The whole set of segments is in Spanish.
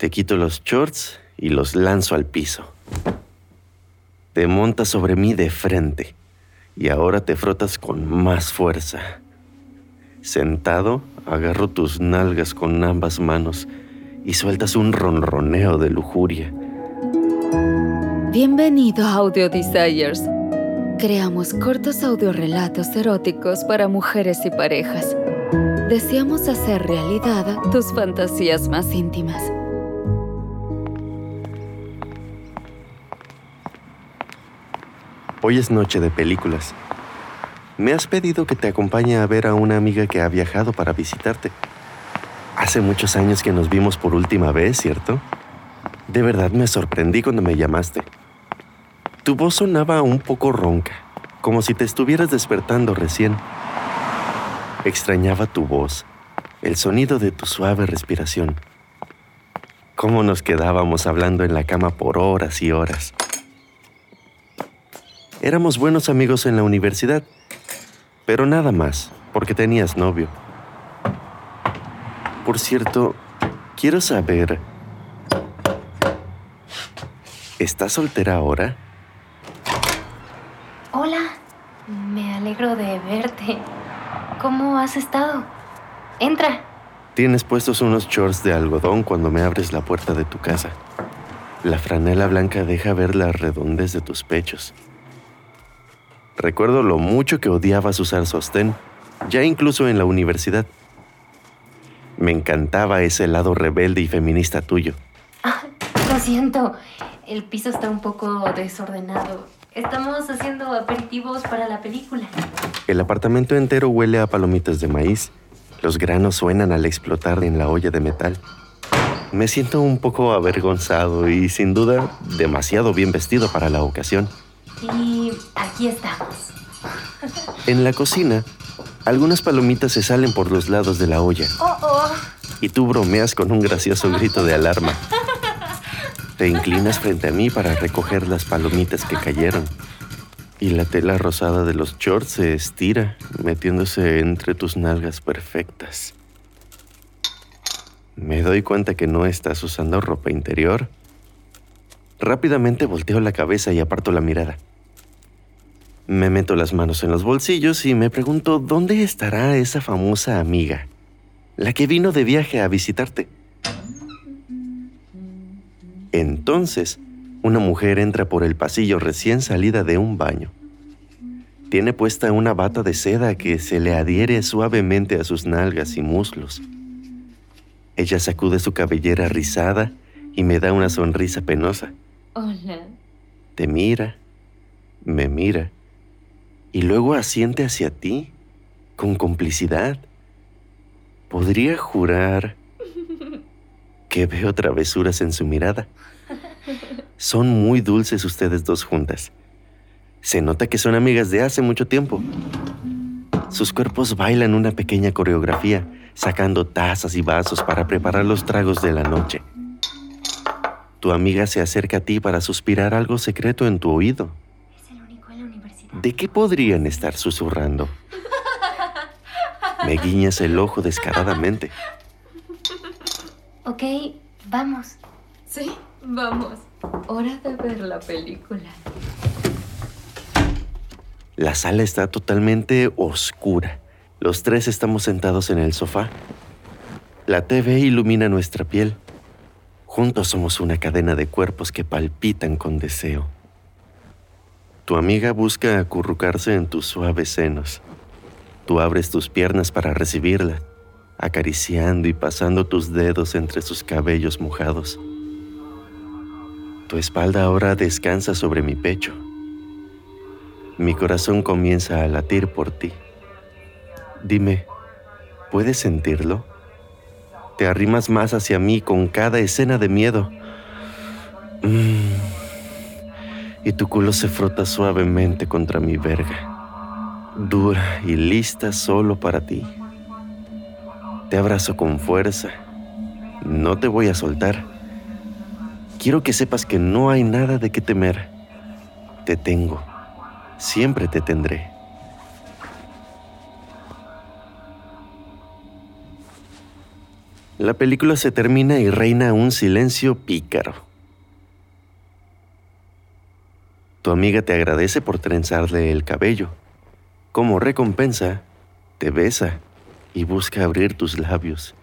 Te quito los shorts y los lanzo al piso. Te montas sobre mí de frente y ahora te frotas con más fuerza. Sentado, agarro tus nalgas con ambas manos y sueltas un ronroneo de lujuria. Bienvenido a Audio Desires. Creamos cortos audiorelatos eróticos para mujeres y parejas. Deseamos hacer realidad tus fantasías más íntimas. Hoy es noche de películas. Me has pedido que te acompañe a ver a una amiga que ha viajado para visitarte. Hace muchos años que nos vimos por última vez, ¿cierto? De verdad me sorprendí cuando me llamaste. Tu voz sonaba un poco ronca, como si te estuvieras despertando recién. Extrañaba tu voz, el sonido de tu suave respiración. Cómo nos quedábamos hablando en la cama por horas y horas. Éramos buenos amigos en la universidad, pero nada más, porque tenías novio. Por cierto, quiero saber, ¿estás soltera ahora? Hola, me alegro de verte. ¿Cómo has estado? Entra. Tienes puestos unos shorts de algodón cuando me abres la puerta de tu casa. La franela blanca deja ver la redondez de tus pechos. Recuerdo lo mucho que odiabas usar sostén, ya incluso en la universidad. Me encantaba ese lado rebelde y feminista tuyo. Ah, lo siento, el piso está un poco desordenado. Estamos haciendo aperitivos para la película. El apartamento entero huele a palomitas de maíz. Los granos suenan al explotar en la olla de metal. Me siento un poco avergonzado y sin duda demasiado bien vestido para la ocasión. Y aquí estamos. En la cocina, algunas palomitas se salen por los lados de la olla. Oh, oh. Y tú bromeas con un gracioso grito de alarma. Te inclinas frente a mí para recoger las palomitas que cayeron. Y la tela rosada de los shorts se estira, metiéndose entre tus nalgas perfectas. Me doy cuenta que no estás usando ropa interior. Rápidamente volteo la cabeza y aparto la mirada. Me meto las manos en los bolsillos y me pregunto dónde estará esa famosa amiga, la que vino de viaje a visitarte. Entonces, una mujer entra por el pasillo recién salida de un baño. Tiene puesta una bata de seda que se le adhiere suavemente a sus nalgas y muslos. Ella sacude su cabellera rizada y me da una sonrisa penosa. Hola. Te mira, me mira, y luego asiente hacia ti con complicidad. Podría jurar que veo travesuras en su mirada. Son muy dulces ustedes dos juntas. Se nota que son amigas de hace mucho tiempo. Sus cuerpos bailan una pequeña coreografía, sacando tazas y vasos para preparar los tragos de la noche. Tu amiga se acerca a ti para suspirar algo secreto en tu oído. Es el único en la universidad. ¿De qué podrían estar susurrando? Me guiñas el ojo descaradamente. Ok, vamos. Sí, vamos. Hora de ver la película. La sala está totalmente oscura. Los tres estamos sentados en el sofá. La TV ilumina nuestra piel. Juntos somos una cadena de cuerpos que palpitan con deseo. Tu amiga busca acurrucarse en tus suaves senos. Tú abres tus piernas para recibirla, acariciando y pasando tus dedos entre sus cabellos mojados. Tu espalda ahora descansa sobre mi pecho. Mi corazón comienza a latir por ti. Dime, ¿puedes sentirlo? Te arrimas más hacia mí con cada escena de miedo. Mm. Y tu culo se frota suavemente contra mi verga, dura y lista solo para ti. Te abrazo con fuerza. No te voy a soltar. Quiero que sepas que no hay nada de qué temer. Te tengo. Siempre te tendré. La película se termina y reina un silencio pícaro. Tu amiga te agradece por trenzarle el cabello. Como recompensa, te besa y busca abrir tus labios.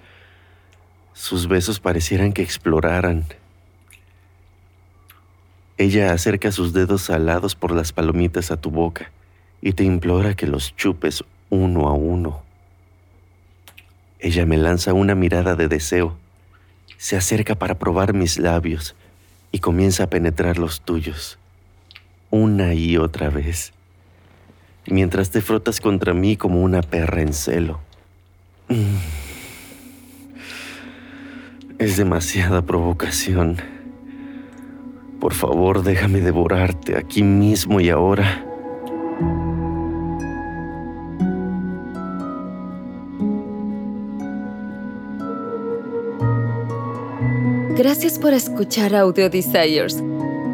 Sus besos parecieran que exploraran. Ella acerca sus dedos alados por las palomitas a tu boca y te implora que los chupes uno a uno. Ella me lanza una mirada de deseo, se acerca para probar mis labios y comienza a penetrar los tuyos, una y otra vez, mientras te frotas contra mí como una perra en celo. Mm. Es demasiada provocación. Por favor, déjame devorarte aquí mismo y ahora. Gracias por escuchar Audio Desires.